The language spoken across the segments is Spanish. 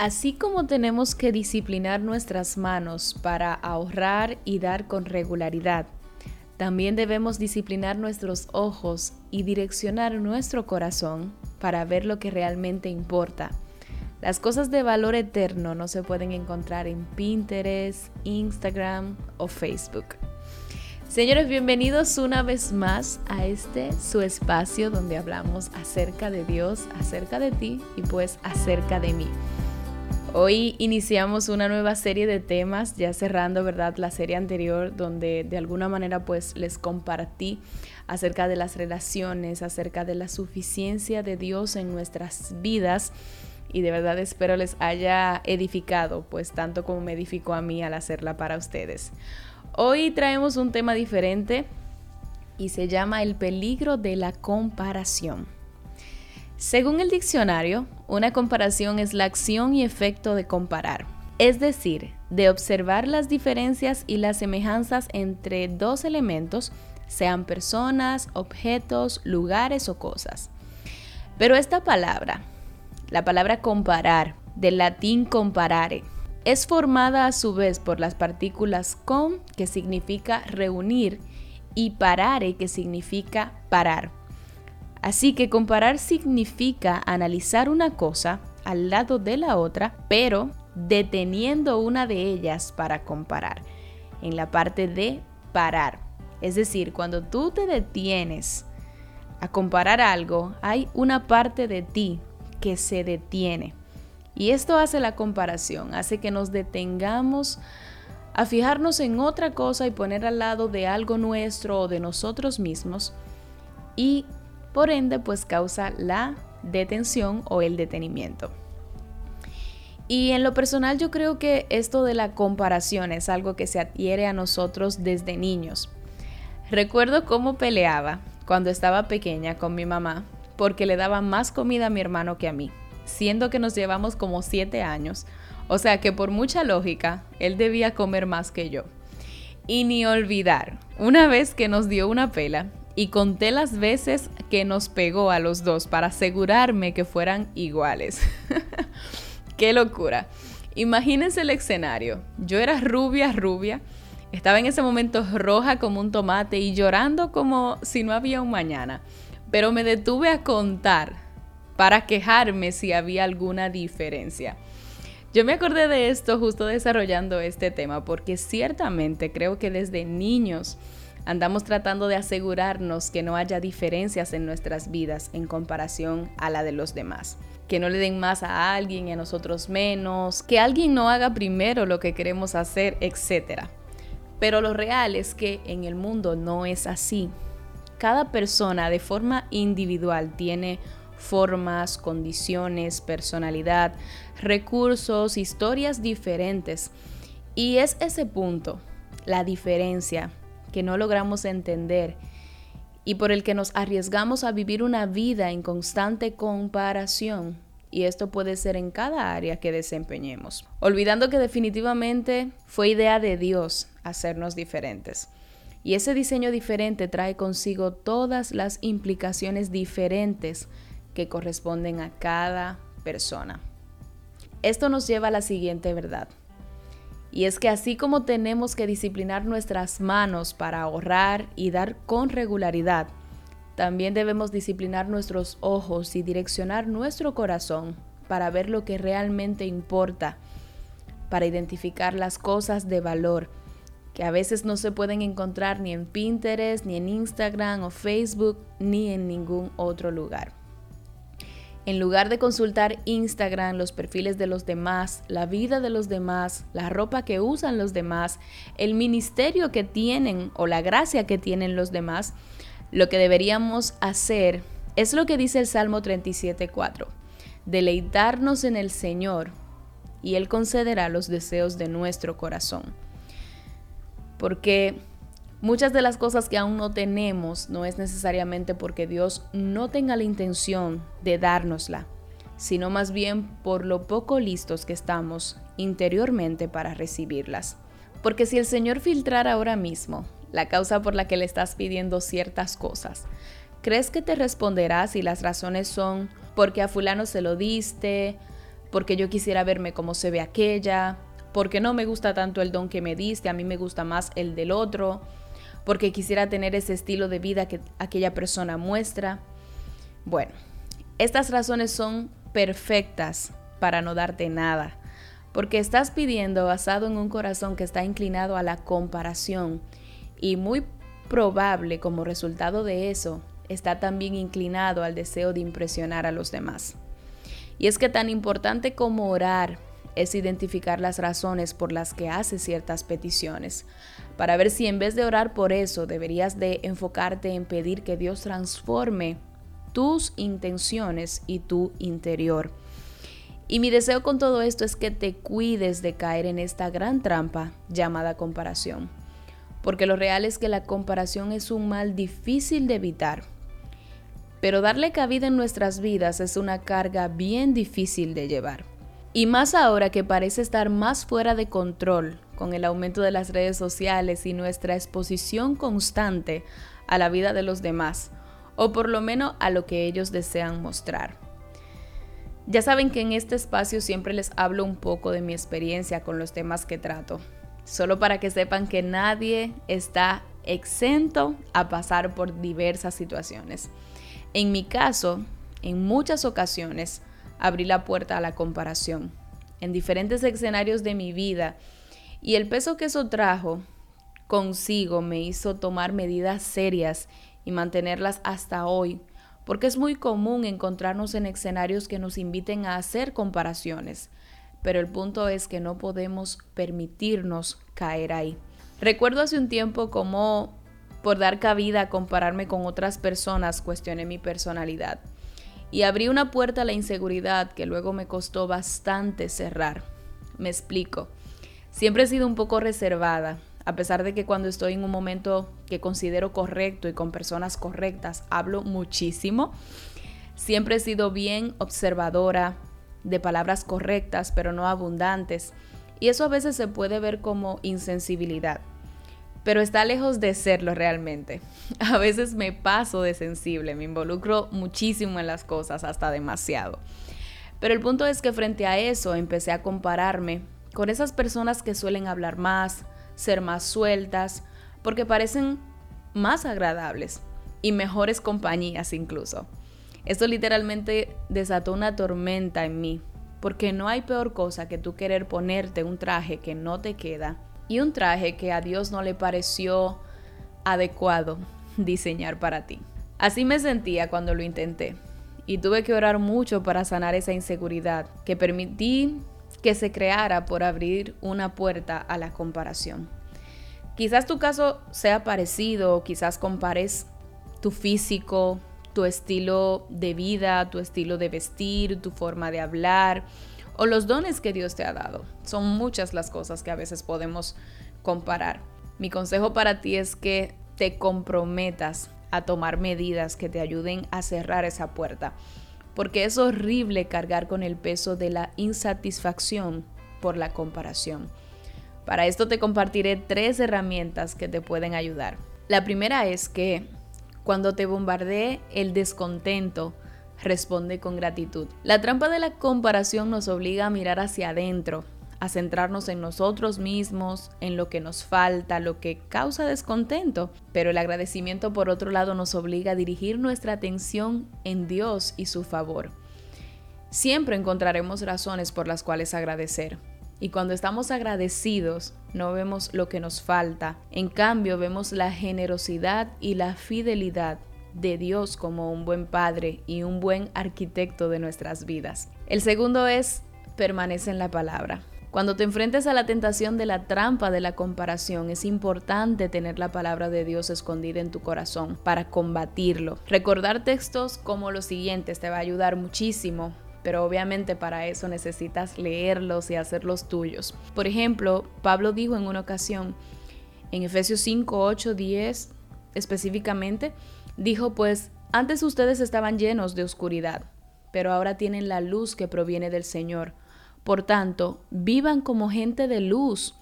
Así como tenemos que disciplinar nuestras manos para ahorrar y dar con regularidad, también debemos disciplinar nuestros ojos y direccionar nuestro corazón para ver lo que realmente importa. Las cosas de valor eterno no se pueden encontrar en Pinterest, Instagram o Facebook. Señores, bienvenidos una vez más a este su espacio donde hablamos acerca de Dios, acerca de ti y pues acerca de mí. Hoy iniciamos una nueva serie de temas, ya cerrando, ¿verdad? La serie anterior donde de alguna manera pues les compartí acerca de las relaciones, acerca de la suficiencia de Dios en nuestras vidas y de verdad espero les haya edificado, pues tanto como me edificó a mí al hacerla para ustedes. Hoy traemos un tema diferente y se llama el peligro de la comparación. Según el diccionario, una comparación es la acción y efecto de comparar, es decir, de observar las diferencias y las semejanzas entre dos elementos, sean personas, objetos, lugares o cosas. Pero esta palabra, la palabra comparar, del latín comparare, es formada a su vez por las partículas com, que significa reunir, y parare, que significa parar. Así que comparar significa analizar una cosa al lado de la otra, pero deteniendo una de ellas para comparar, en la parte de parar. Es decir, cuando tú te detienes a comparar algo, hay una parte de ti que se detiene. Y esto hace la comparación, hace que nos detengamos a fijarnos en otra cosa y poner al lado de algo nuestro o de nosotros mismos y por ende pues causa la detención o el detenimiento. Y en lo personal yo creo que esto de la comparación es algo que se adhiere a nosotros desde niños. Recuerdo cómo peleaba cuando estaba pequeña con mi mamá porque le daba más comida a mi hermano que a mí, siendo que nos llevamos como siete años. O sea que por mucha lógica, él debía comer más que yo. Y ni olvidar, una vez que nos dio una pela, y conté las veces que nos pegó a los dos para asegurarme que fueran iguales. ¡Qué locura! Imagínense el escenario. Yo era rubia, rubia. Estaba en ese momento roja como un tomate y llorando como si no había un mañana. Pero me detuve a contar para quejarme si había alguna diferencia. Yo me acordé de esto justo desarrollando este tema porque ciertamente creo que desde niños Andamos tratando de asegurarnos que no haya diferencias en nuestras vidas en comparación a la de los demás. Que no le den más a alguien y a nosotros menos, que alguien no haga primero lo que queremos hacer, etc. Pero lo real es que en el mundo no es así. Cada persona de forma individual tiene formas, condiciones, personalidad, recursos, historias diferentes. Y es ese punto, la diferencia, que no logramos entender y por el que nos arriesgamos a vivir una vida en constante comparación. Y esto puede ser en cada área que desempeñemos, olvidando que definitivamente fue idea de Dios hacernos diferentes. Y ese diseño diferente trae consigo todas las implicaciones diferentes que corresponden a cada persona. Esto nos lleva a la siguiente verdad. Y es que así como tenemos que disciplinar nuestras manos para ahorrar y dar con regularidad, también debemos disciplinar nuestros ojos y direccionar nuestro corazón para ver lo que realmente importa, para identificar las cosas de valor que a veces no se pueden encontrar ni en Pinterest, ni en Instagram o Facebook, ni en ningún otro lugar. En lugar de consultar Instagram, los perfiles de los demás, la vida de los demás, la ropa que usan los demás, el ministerio que tienen o la gracia que tienen los demás, lo que deberíamos hacer es lo que dice el Salmo 37.4, deleitarnos en el Señor y Él concederá los deseos de nuestro corazón. Porque Muchas de las cosas que aún no tenemos no es necesariamente porque Dios no tenga la intención de dárnosla, sino más bien por lo poco listos que estamos interiormente para recibirlas. Porque si el Señor filtrara ahora mismo la causa por la que le estás pidiendo ciertas cosas, ¿crees que te responderá si las razones son porque a fulano se lo diste, porque yo quisiera verme como se ve aquella, porque no me gusta tanto el don que me diste, a mí me gusta más el del otro, porque quisiera tener ese estilo de vida que aquella persona muestra. Bueno, estas razones son perfectas para no darte nada, porque estás pidiendo basado en un corazón que está inclinado a la comparación y muy probable como resultado de eso está también inclinado al deseo de impresionar a los demás. Y es que tan importante como orar es identificar las razones por las que haces ciertas peticiones, para ver si en vez de orar por eso deberías de enfocarte en pedir que Dios transforme tus intenciones y tu interior. Y mi deseo con todo esto es que te cuides de caer en esta gran trampa llamada comparación, porque lo real es que la comparación es un mal difícil de evitar, pero darle cabida en nuestras vidas es una carga bien difícil de llevar. Y más ahora que parece estar más fuera de control con el aumento de las redes sociales y nuestra exposición constante a la vida de los demás, o por lo menos a lo que ellos desean mostrar. Ya saben que en este espacio siempre les hablo un poco de mi experiencia con los temas que trato, solo para que sepan que nadie está exento a pasar por diversas situaciones. En mi caso, en muchas ocasiones, abrí la puerta a la comparación. En diferentes escenarios de mi vida. Y el peso que eso trajo consigo me hizo tomar medidas serias y mantenerlas hasta hoy, porque es muy común encontrarnos en escenarios que nos inviten a hacer comparaciones, pero el punto es que no podemos permitirnos caer ahí. Recuerdo hace un tiempo como por dar cabida a compararme con otras personas cuestioné mi personalidad y abrí una puerta a la inseguridad que luego me costó bastante cerrar. Me explico. Siempre he sido un poco reservada, a pesar de que cuando estoy en un momento que considero correcto y con personas correctas hablo muchísimo. Siempre he sido bien observadora, de palabras correctas pero no abundantes, y eso a veces se puede ver como insensibilidad pero está lejos de serlo realmente. A veces me paso de sensible, me involucro muchísimo en las cosas, hasta demasiado. Pero el punto es que frente a eso empecé a compararme con esas personas que suelen hablar más, ser más sueltas, porque parecen más agradables y mejores compañías incluso. Esto literalmente desató una tormenta en mí, porque no hay peor cosa que tú querer ponerte un traje que no te queda y un traje que a Dios no le pareció adecuado diseñar para ti. Así me sentía cuando lo intenté y tuve que orar mucho para sanar esa inseguridad que permití que se creara por abrir una puerta a la comparación. Quizás tu caso sea parecido, quizás compares tu físico, tu estilo de vida, tu estilo de vestir, tu forma de hablar, o los dones que Dios te ha dado. Son muchas las cosas que a veces podemos comparar. Mi consejo para ti es que te comprometas a tomar medidas que te ayuden a cerrar esa puerta, porque es horrible cargar con el peso de la insatisfacción por la comparación. Para esto te compartiré tres herramientas que te pueden ayudar. La primera es que cuando te bombardee el descontento, responde con gratitud. La trampa de la comparación nos obliga a mirar hacia adentro, a centrarnos en nosotros mismos, en lo que nos falta, lo que causa descontento. Pero el agradecimiento por otro lado nos obliga a dirigir nuestra atención en Dios y su favor. Siempre encontraremos razones por las cuales agradecer. Y cuando estamos agradecidos, no vemos lo que nos falta. En cambio, vemos la generosidad y la fidelidad de Dios como un buen padre y un buen arquitecto de nuestras vidas. El segundo es permanece en la palabra. Cuando te enfrentes a la tentación de la trampa de la comparación, es importante tener la palabra de Dios escondida en tu corazón para combatirlo. Recordar textos como los siguientes te va a ayudar muchísimo, pero obviamente para eso necesitas leerlos y hacerlos tuyos. Por ejemplo, Pablo dijo en una ocasión, en Efesios 5, 8, 10 específicamente, Dijo pues, antes ustedes estaban llenos de oscuridad, pero ahora tienen la luz que proviene del Señor. Por tanto, vivan como gente de luz,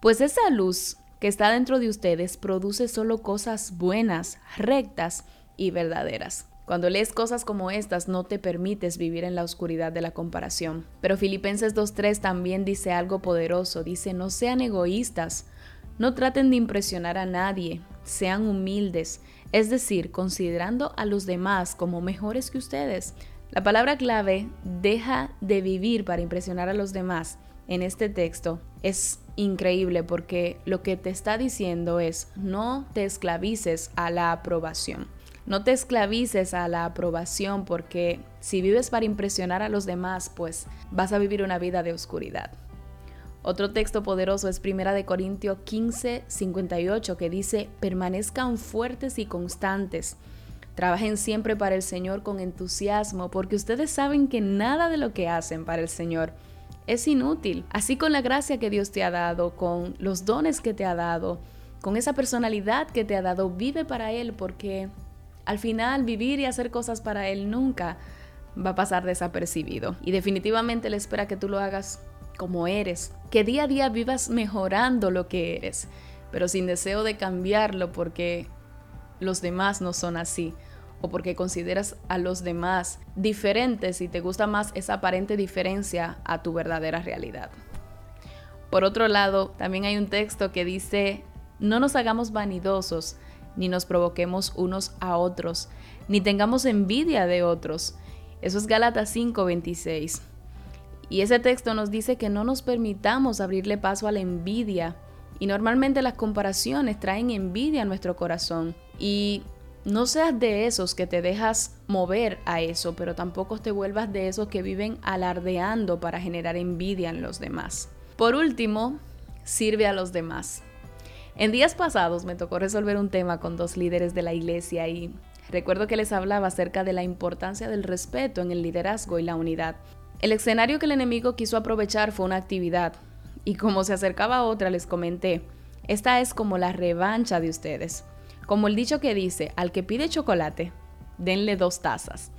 pues esa luz que está dentro de ustedes produce solo cosas buenas, rectas y verdaderas. Cuando lees cosas como estas no te permites vivir en la oscuridad de la comparación. Pero Filipenses 2.3 también dice algo poderoso, dice no sean egoístas, no traten de impresionar a nadie, sean humildes, es decir, considerando a los demás como mejores que ustedes. La palabra clave, deja de vivir para impresionar a los demás, en este texto es increíble porque lo que te está diciendo es no te esclavices a la aprobación. No te esclavices a la aprobación porque si vives para impresionar a los demás, pues vas a vivir una vida de oscuridad. Otro texto poderoso es 1 de Corintios 15, 58 que dice, permanezcan fuertes y constantes. Trabajen siempre para el Señor con entusiasmo porque ustedes saben que nada de lo que hacen para el Señor es inútil. Así con la gracia que Dios te ha dado, con los dones que te ha dado, con esa personalidad que te ha dado, vive para Él porque al final vivir y hacer cosas para Él nunca va a pasar desapercibido. Y definitivamente Él espera que tú lo hagas como eres, que día a día vivas mejorando lo que eres, pero sin deseo de cambiarlo porque los demás no son así o porque consideras a los demás diferentes y te gusta más esa aparente diferencia a tu verdadera realidad. Por otro lado, también hay un texto que dice, no nos hagamos vanidosos, ni nos provoquemos unos a otros, ni tengamos envidia de otros. Eso es Gálatas 5:26. Y ese texto nos dice que no nos permitamos abrirle paso a la envidia. Y normalmente las comparaciones traen envidia a nuestro corazón. Y no seas de esos que te dejas mover a eso, pero tampoco te vuelvas de esos que viven alardeando para generar envidia en los demás. Por último, sirve a los demás. En días pasados me tocó resolver un tema con dos líderes de la iglesia y recuerdo que les hablaba acerca de la importancia del respeto en el liderazgo y la unidad. El escenario que el enemigo quiso aprovechar fue una actividad y como se acercaba a otra les comenté, esta es como la revancha de ustedes. Como el dicho que dice, al que pide chocolate, denle dos tazas.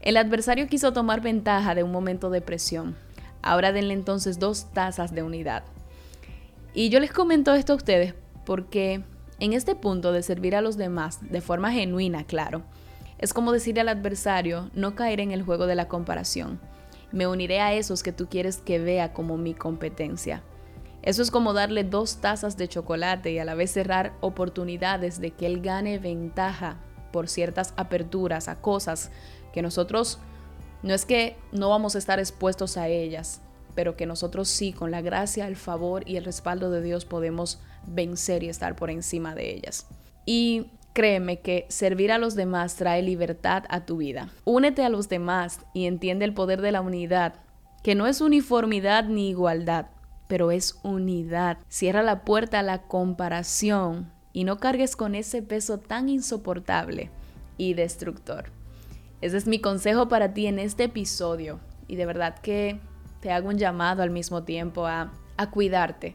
El adversario quiso tomar ventaja de un momento de presión. Ahora denle entonces dos tazas de unidad. Y yo les comento esto a ustedes porque en este punto de servir a los demás de forma genuina, claro, es como decirle al adversario no caer en el juego de la comparación. Me uniré a esos que tú quieres que vea como mi competencia. Eso es como darle dos tazas de chocolate y a la vez cerrar oportunidades de que él gane ventaja por ciertas aperturas a cosas que nosotros no es que no vamos a estar expuestos a ellas, pero que nosotros sí, con la gracia, el favor y el respaldo de Dios podemos vencer y estar por encima de ellas. Y créeme que servir a los demás trae libertad a tu vida. Únete a los demás y entiende el poder de la unidad, que no es uniformidad ni igualdad, pero es unidad. Cierra la puerta a la comparación y no cargues con ese peso tan insoportable y destructor. Ese es mi consejo para ti en este episodio y de verdad que te hago un llamado al mismo tiempo a, a cuidarte,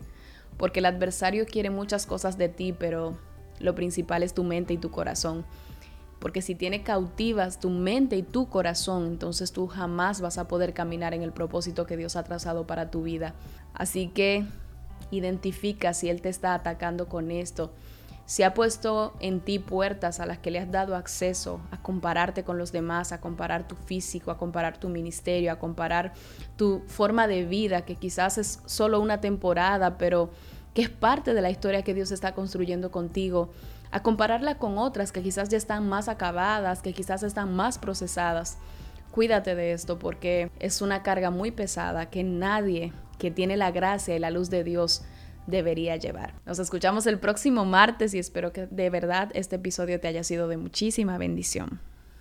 porque el adversario quiere muchas cosas de ti, pero lo principal es tu mente y tu corazón. Porque si tiene cautivas tu mente y tu corazón, entonces tú jamás vas a poder caminar en el propósito que Dios ha trazado para tu vida. Así que identifica si Él te está atacando con esto. Si ha puesto en ti puertas a las que le has dado acceso a compararte con los demás, a comparar tu físico, a comparar tu ministerio, a comparar tu forma de vida, que quizás es solo una temporada, pero que es parte de la historia que Dios está construyendo contigo a compararla con otras que quizás ya están más acabadas, que quizás están más procesadas. Cuídate de esto porque es una carga muy pesada que nadie que tiene la gracia y la luz de Dios debería llevar. Nos escuchamos el próximo martes y espero que de verdad este episodio te haya sido de muchísima bendición.